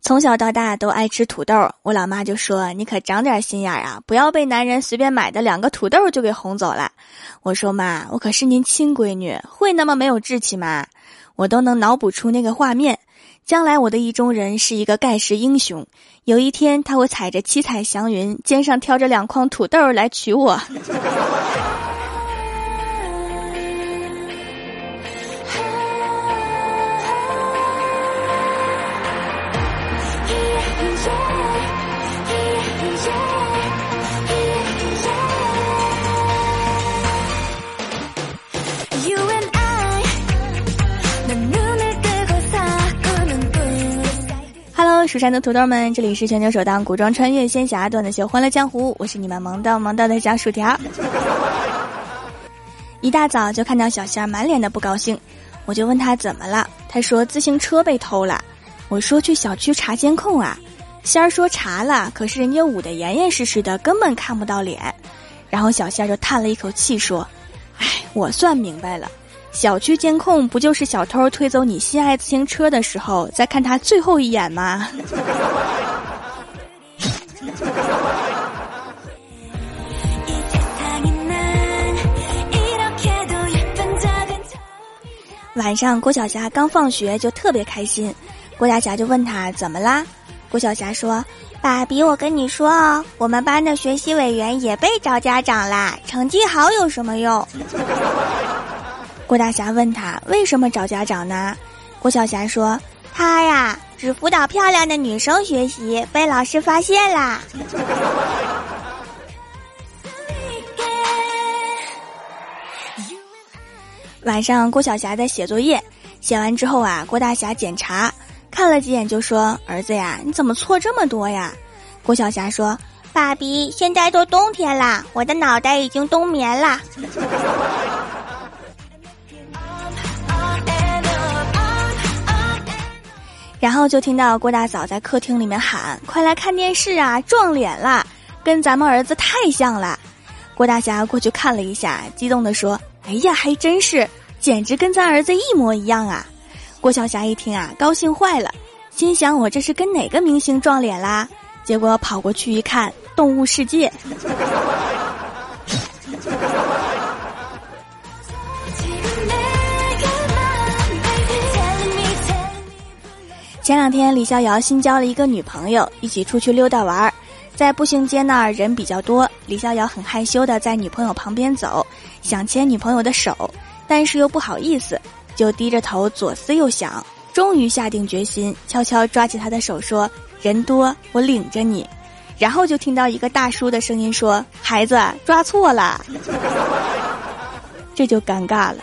从小到大都爱吃土豆，我老妈就说：“你可长点心眼啊，不要被男人随便买的两个土豆就给哄走了。”我说：“妈，我可是您亲闺女，会那么没有志气吗？”我都能脑补出那个画面，将来我的意中人是一个盖世英雄，有一天他会踩着七彩祥云，肩上挑着两筐土豆来娶我。蜀山的土豆们，这里是全球首档古装穿越仙侠段子秀《欢乐江湖》，我是你们萌到萌到的小薯条。一大早就看到小仙儿满脸的不高兴，我就问他怎么了，他说自行车被偷了。我说去小区查监控啊，仙儿说查了，可是人家捂得严严实实的，根本看不到脸。然后小仙儿就叹了一口气说：“哎，我算明白了。”小区监控不就是小偷推走你心爱自行车的时候再看他最后一眼吗？晚上郭晓霞刚放学就特别开心，郭大侠就问他怎么啦？郭晓霞说：“爸比，我跟你说哦，我们班的学习委员也被找家长啦，成绩好有什么用？”郭大侠问他为什么找家长呢？郭晓霞说：“他呀，只辅导漂亮的女生学习，被老师发现啦。”晚上，郭晓霞在写作业，写完之后啊，郭大侠检查看了几眼，就说：“儿子呀，你怎么错这么多呀？”郭晓霞说：“爸比，现在都冬天啦，我的脑袋已经冬眠啦。”然后就听到郭大嫂在客厅里面喊：“快来看电视啊，撞脸啦，跟咱们儿子太像了。”郭大侠过去看了一下，激动地说：“哎呀，还真是，简直跟咱儿子一模一样啊！”郭晓霞一听啊，高兴坏了，心想：“我这是跟哪个明星撞脸啦？”结果跑过去一看，《动物世界》。前两天，李逍遥新交了一个女朋友，一起出去溜达玩儿，在步行街那儿人比较多，李逍遥很害羞的在女朋友旁边走，想牵女朋友的手，但是又不好意思，就低着头左思右想，终于下定决心，悄悄抓起她的手说：“人多，我领着你。”然后就听到一个大叔的声音说：“孩子，抓错了。”这就尴尬了。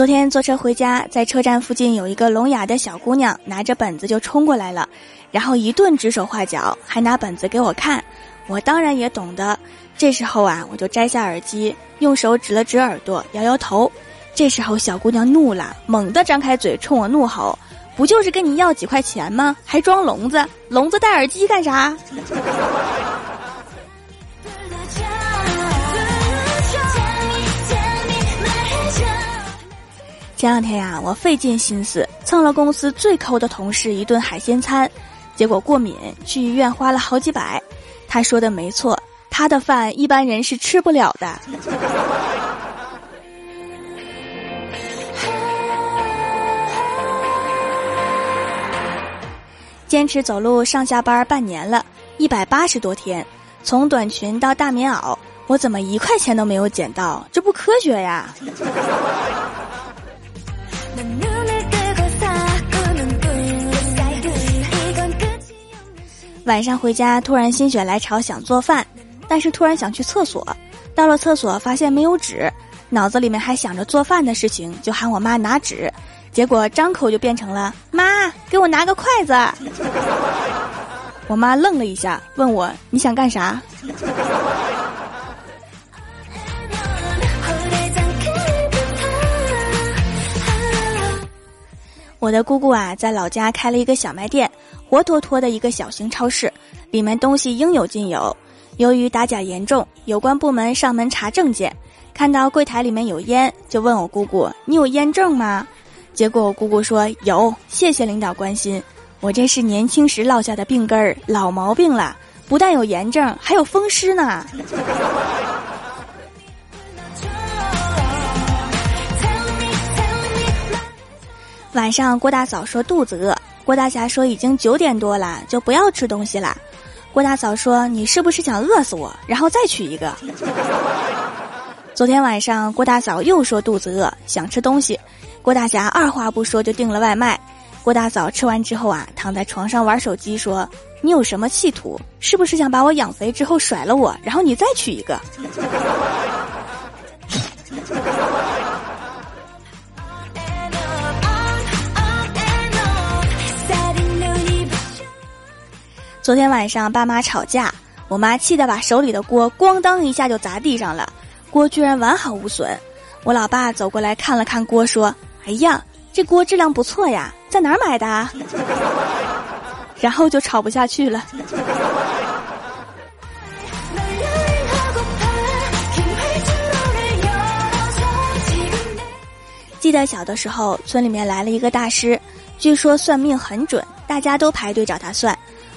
昨天坐车回家，在车站附近有一个聋哑的小姑娘，拿着本子就冲过来了，然后一顿指手画脚，还拿本子给我看。我当然也懂得。这时候啊，我就摘下耳机，用手指了指耳朵，摇摇头。这时候小姑娘怒了，猛地张开嘴冲我怒吼：“不就是跟你要几块钱吗？还装聋子？聋子戴耳机干啥？”前两天呀，我费尽心思蹭了公司最抠的同事一顿海鲜餐，结果过敏，去医院花了好几百。他说的没错，他的饭一般人是吃不了的。坚持走路上下班半年了，一百八十多天，从短裙到大棉袄，我怎么一块钱都没有捡到？这不科学呀！晚上回家，突然心血来潮想做饭，但是突然想去厕所。到了厕所，发现没有纸，脑子里面还想着做饭的事情，就喊我妈拿纸。结果张口就变成了“妈，给我拿个筷子。”我妈愣了一下，问我：“你想干啥？”我的姑姑啊，在老家开了一个小卖店，活脱脱的一个小型超市，里面东西应有尽有。由于打假严重，有关部门上门查证件，看到柜台里面有烟，就问我姑姑：“你有烟证吗？”结果我姑姑说：“有，谢谢领导关心。我这是年轻时落下的病根儿，老毛病了，不但有炎症，还有风湿呢。”晚上，郭大嫂说肚子饿。郭大侠说已经九点多了，就不要吃东西了。郭大嫂说：“你是不是想饿死我，然后再娶一个？”昨天晚上，郭大嫂又说肚子饿，想吃东西。郭大侠二话不说就订了外卖。郭大嫂吃完之后啊，躺在床上玩手机，说：“你有什么企图？是不是想把我养肥之后甩了我，然后你再娶一个？” 昨天晚上爸妈吵架，我妈气得把手里的锅咣当一下就砸地上了，锅居然完好无损。我老爸走过来看了看锅，说：“哎呀，这锅质量不错呀，在哪儿买的？” 然后就吵不下去了。记得小的时候，村里面来了一个大师，据说算命很准，大家都排队找他算。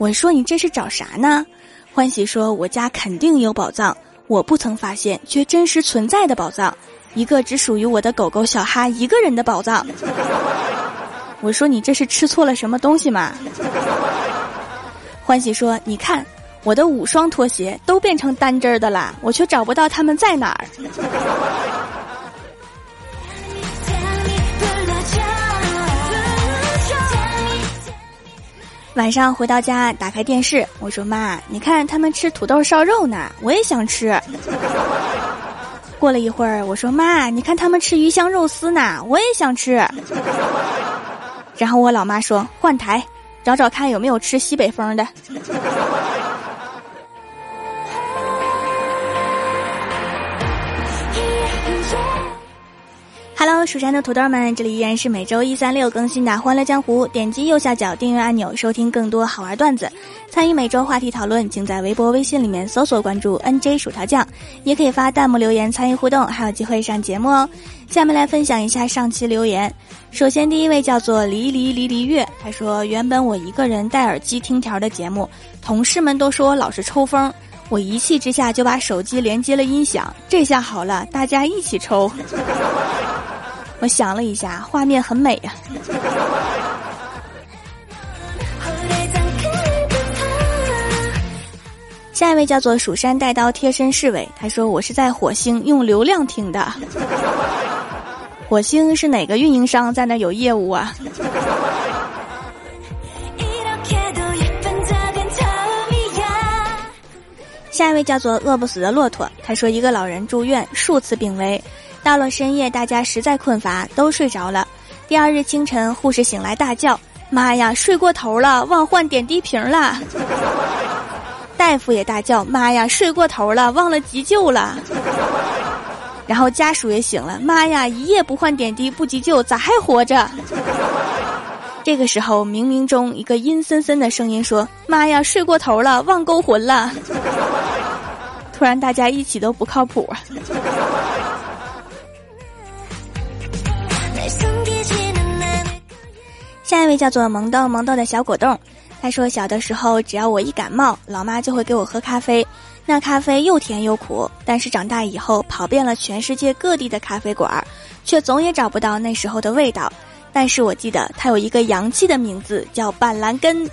我说：“你这是找啥呢？”欢喜说：“我家肯定有宝藏，我不曾发现却真实存在的宝藏，一个只属于我的狗狗小哈一个人的宝藏。”我说：“你这是吃错了什么东西吗？”欢喜说：“你看，我的五双拖鞋都变成单针的了，我却找不到他们在哪儿。”晚上回到家，打开电视，我说：“妈，你看他们吃土豆烧肉呢，我也想吃。”过了一会儿，我说：“妈，你看他们吃鱼香肉丝呢，我也想吃。”然后我老妈说：“换台，找找看有没有吃西北风的。”蜀山的土豆们，这里依然是每周一、三、六更新的《欢乐江湖》。点击右下角订阅按钮，收听更多好玩段子，参与每周话题讨论，请在微博、微信里面搜索关注 “nj 薯条酱”，也可以发弹幕留言参与互动，还有机会上节目哦。下面来分享一下上期留言。首先，第一位叫做离离离离月，他说：“原本我一个人戴耳机听条的节目，同事们都说老是抽风，我一气之下就把手机连接了音响，这下好了，大家一起抽。”我想了一下，画面很美呀。下一位叫做蜀山带刀贴身侍卫，他说我是在火星用流量听的。火星是哪个运营商在那有业务啊？下一位叫做饿不死的骆驼，他说一个老人住院数次病危。到了深夜，大家实在困乏，都睡着了。第二日清晨，护士醒来大叫：“妈呀，睡过头了，忘换点滴瓶了！”大夫也大叫：“妈呀，睡过头了，忘了急救了！”然后家属也醒了：“妈呀，一夜不换点滴，不急救，咋还活着？”这个时候，冥冥中一个阴森森的声音说：“妈呀，睡过头了，忘勾魂了！”突然，大家一起都不靠谱！下一位叫做萌豆萌豆的小果冻，他说小的时候只要我一感冒，老妈就会给我喝咖啡，那咖啡又甜又苦。但是长大以后跑遍了全世界各地的咖啡馆，却总也找不到那时候的味道。但是我记得它有一个洋气的名字，叫板蓝根。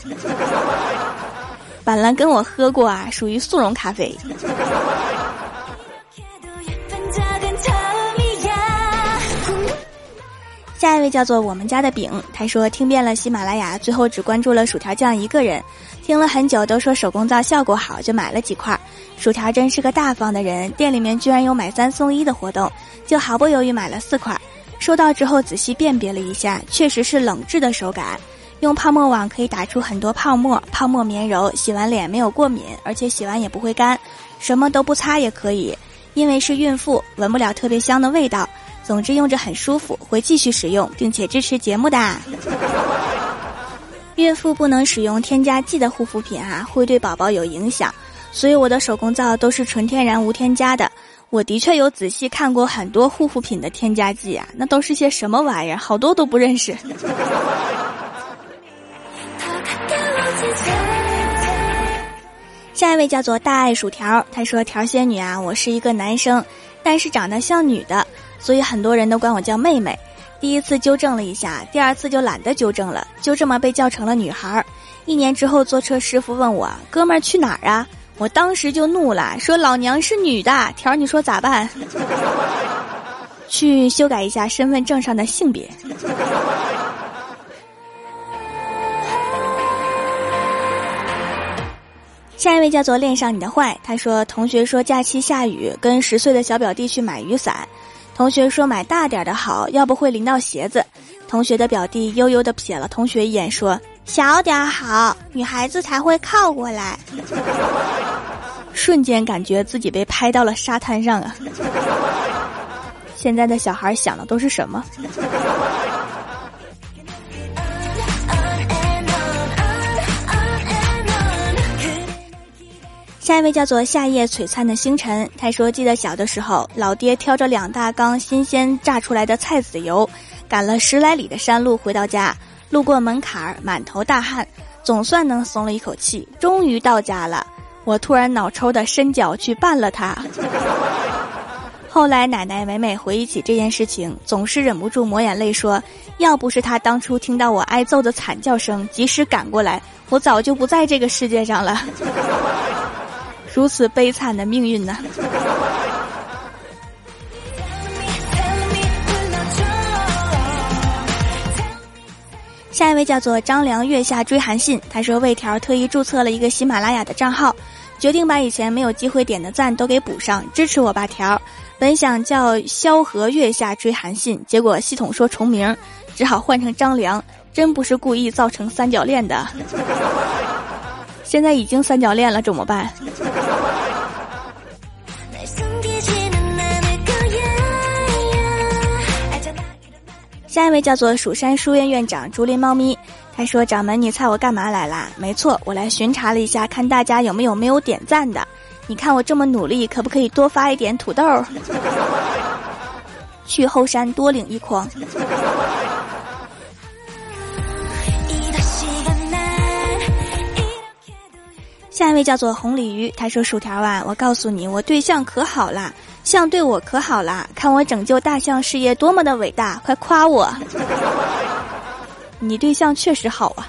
板蓝根我喝过啊，属于速溶咖啡。下一位叫做我们家的饼，他说听遍了喜马拉雅，最后只关注了薯条酱一个人，听了很久都说手工皂效果好，就买了几块，薯条真是个大方的人，店里面居然有买三送一的活动，就毫不犹豫买了四块。收到之后仔细辨别了一下，确实是冷制的手感。用泡沫网可以打出很多泡沫，泡沫绵柔，洗完脸没有过敏，而且洗完也不会干，什么都不擦也可以。因为是孕妇，闻不了特别香的味道。总之用着很舒服，会继续使用，并且支持节目的。孕妇不能使用添加剂的护肤品啊，会对宝宝有影响。所以我的手工皂都是纯天然无添加的。我的确有仔细看过很多护肤品的添加剂啊，那都是些什么玩意儿？好多都不认识。下一位叫做大爱薯条，他说：“条仙女啊，我是一个男生，但是长得像女的，所以很多人都管我叫妹妹。第一次纠正了一下，第二次就懒得纠正了，就这么被叫成了女孩。一年之后，坐车师傅问我：哥们儿去哪儿啊？我当时就怒了，说老娘是女的。条，你说咋办？去修改一下身份证上的性别。”下一位叫做恋上你的坏，他说同学说假期下雨，跟十岁的小表弟去买雨伞，同学说买大点的好，要不会淋到鞋子。同学的表弟悠悠的瞥了同学一眼，说小点好，女孩子才会靠过来。瞬间感觉自己被拍到了沙滩上啊！现在的小孩想的都是什么？下一位叫做夏夜璀璨的星辰，他说：“记得小的时候，老爹挑着两大缸新鲜榨出来的菜籽油，赶了十来里的山路回到家，路过门槛儿，满头大汗，总算能松了一口气，终于到家了。我突然脑抽的伸脚去绊了他。后来奶奶每每回忆起这件事情，总是忍不住抹眼泪说：要不是他当初听到我挨揍的惨叫声，及时赶过来，我早就不在这个世界上了。”如此悲惨的命运呢？下一位叫做张良月下追韩信，他说魏条特意注册了一个喜马拉雅的账号，决定把以前没有机会点的赞都给补上，支持我吧条。本想叫萧何月下追韩信，结果系统说重名，只好换成张良，真不是故意造成三角恋的。现在已经三角恋了，怎么办？下一位叫做蜀山书院院长竹林猫咪，他说：“掌门，你猜我干嘛来啦？没错，我来巡查了一下，看大家有没有没有点赞的。你看我这么努力，可不可以多发一点土豆？去后山多领一筐。”下一位叫做红鲤鱼，他说：“薯条啊，我告诉你，我对象可好啦，象对我可好啦，看我拯救大象事业多么的伟大，快夸我！你对象确实好啊。”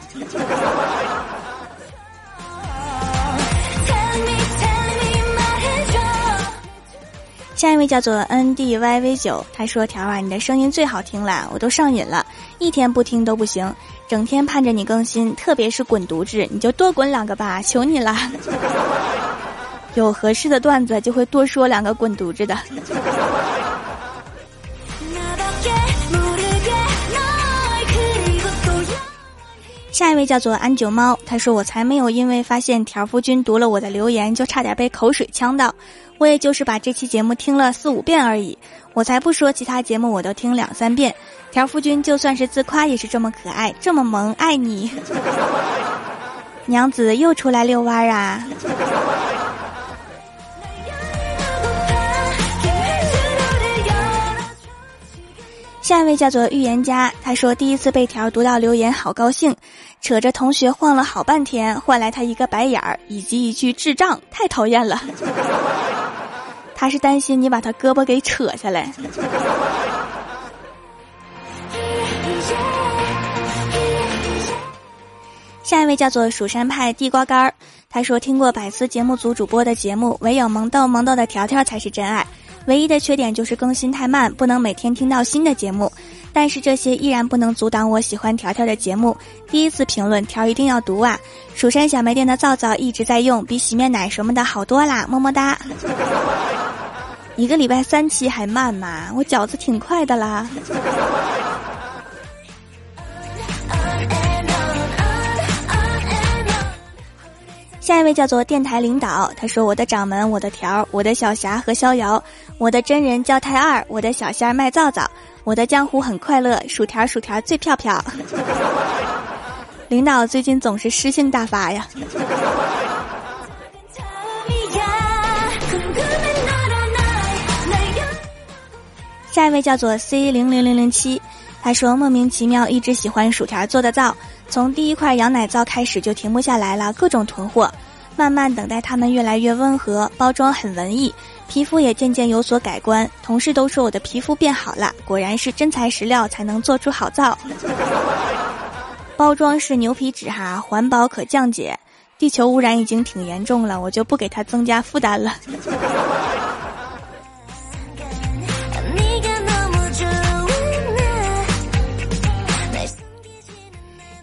下一位叫做 N D Y V 九，他说：“条啊，你的声音最好听了，我都上瘾了，一天不听都不行。”整天盼着你更新，特别是滚犊子，你就多滚两个吧，求你了。有合适的段子就会多说两个滚犊子的。下一位叫做安九猫，他说我才没有因为发现条夫君读了我的留言就差点被口水呛到，我也就是把这期节目听了四五遍而已，我才不说其他节目我都听两三遍。条夫君就算是自夸也是这么可爱，这么萌，爱你。娘子又出来遛弯啊！下一位叫做预言家，他说第一次被条读到留言，好高兴，扯着同学晃了好半天，换来他一个白眼儿以及一句智障，太讨厌了。他是担心你把他胳膊给扯下来。下一位叫做蜀山派地瓜干儿，他说听过百思节目组主播的节目，唯有萌豆萌豆的条条才是真爱，唯一的缺点就是更新太慢，不能每天听到新的节目。但是这些依然不能阻挡我喜欢条条的节目。第一次评论条一定要读啊！蜀山小卖店的皂皂一直在用，比洗面奶什么的好多啦，么么哒。一个礼拜三期还慢嘛？我饺子挺快的啦。下一位叫做电台领导，他说：“我的掌门，我的条，我的小霞和逍遥，我的真人叫太二，我的小仙儿卖皂皂，我的江湖很快乐，薯条薯条最漂漂。”领导最近总是诗性大发呀。下一位叫做 C 零零零零七，他说莫名其妙一直喜欢薯条做的皂。从第一块羊奶皂开始就停不下来了，各种囤货，慢慢等待它们越来越温和，包装很文艺，皮肤也渐渐有所改观。同事都说我的皮肤变好了，果然是真材实料才能做出好皂。包装是牛皮纸哈，环保可降解。地球污染已经挺严重了，我就不给它增加负担了。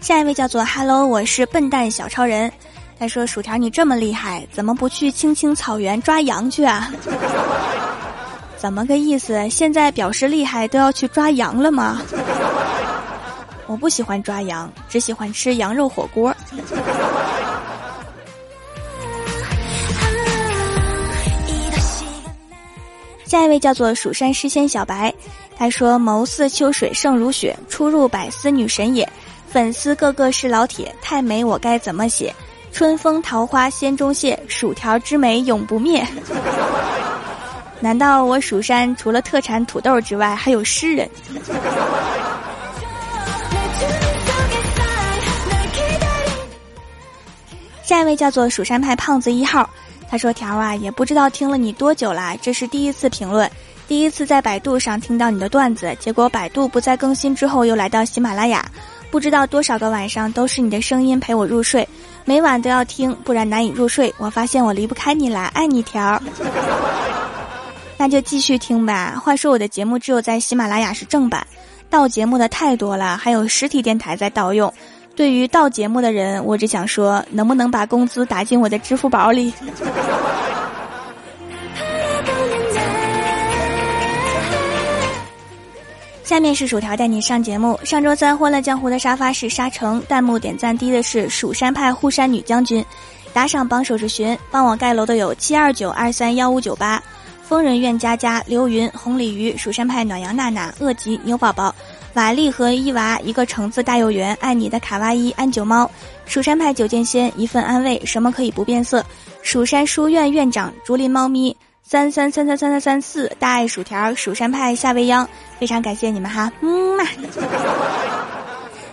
下一位叫做 Hello，我是笨蛋小超人。他说：“薯条，你这么厉害，怎么不去青青草原抓羊去啊？怎么个意思？现在表示厉害都要去抓羊了吗？我不喜欢抓羊，只喜欢吃羊肉火锅。”下一位叫做蜀山诗仙小白，他说：“眸似秋水胜如雪，出入百思女神也。”粉丝个个是老铁，太美我该怎么写？春风桃花仙中谢，薯条之美永不灭。难道我蜀山除了特产土豆之外，还有诗人？下一位叫做蜀山派胖子一号，他说：“条啊，也不知道听了你多久啦，这是第一次评论，第一次在百度上听到你的段子，结果百度不再更新之后，又来到喜马拉雅。”不知道多少个晚上都是你的声音陪我入睡，每晚都要听，不然难以入睡。我发现我离不开你啦，爱你条。那就继续听吧。话说我的节目只有在喜马拉雅是正版，盗节目的太多了，还有实体电台在盗用。对于盗节目的人，我只想说，能不能把工资打进我的支付宝里？下面是薯条带你上节目。上周三《欢乐江湖》的沙发是沙城，弹幕点赞低的是蜀山派护山女将军，打赏榜首是寻，帮我盖楼的有七二九二三幺五九八，疯人院佳佳、刘云、红鲤鱼、蜀山派暖阳娜娜、恶吉牛宝宝、瓦力和伊娃，一个橙子大幼圆，爱你的卡哇伊安九猫，蜀山派九剑仙，一份安慰，什么可以不变色？蜀山书院院长竹林猫咪。三三三三三三三四，大爱薯条，蜀山派夏未央，非常感谢你们哈，嗯嘛。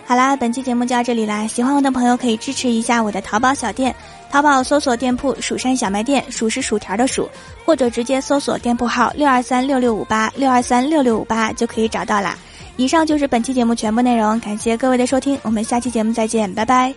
好啦，本期节目就到这里啦，喜欢我的朋友可以支持一下我的淘宝小店，淘宝搜索店铺“蜀山小卖店”，蜀是薯条的蜀，或者直接搜索店铺号六二三六六五八六二三六六五八就可以找到啦。以上就是本期节目全部内容，感谢各位的收听，我们下期节目再见，拜拜。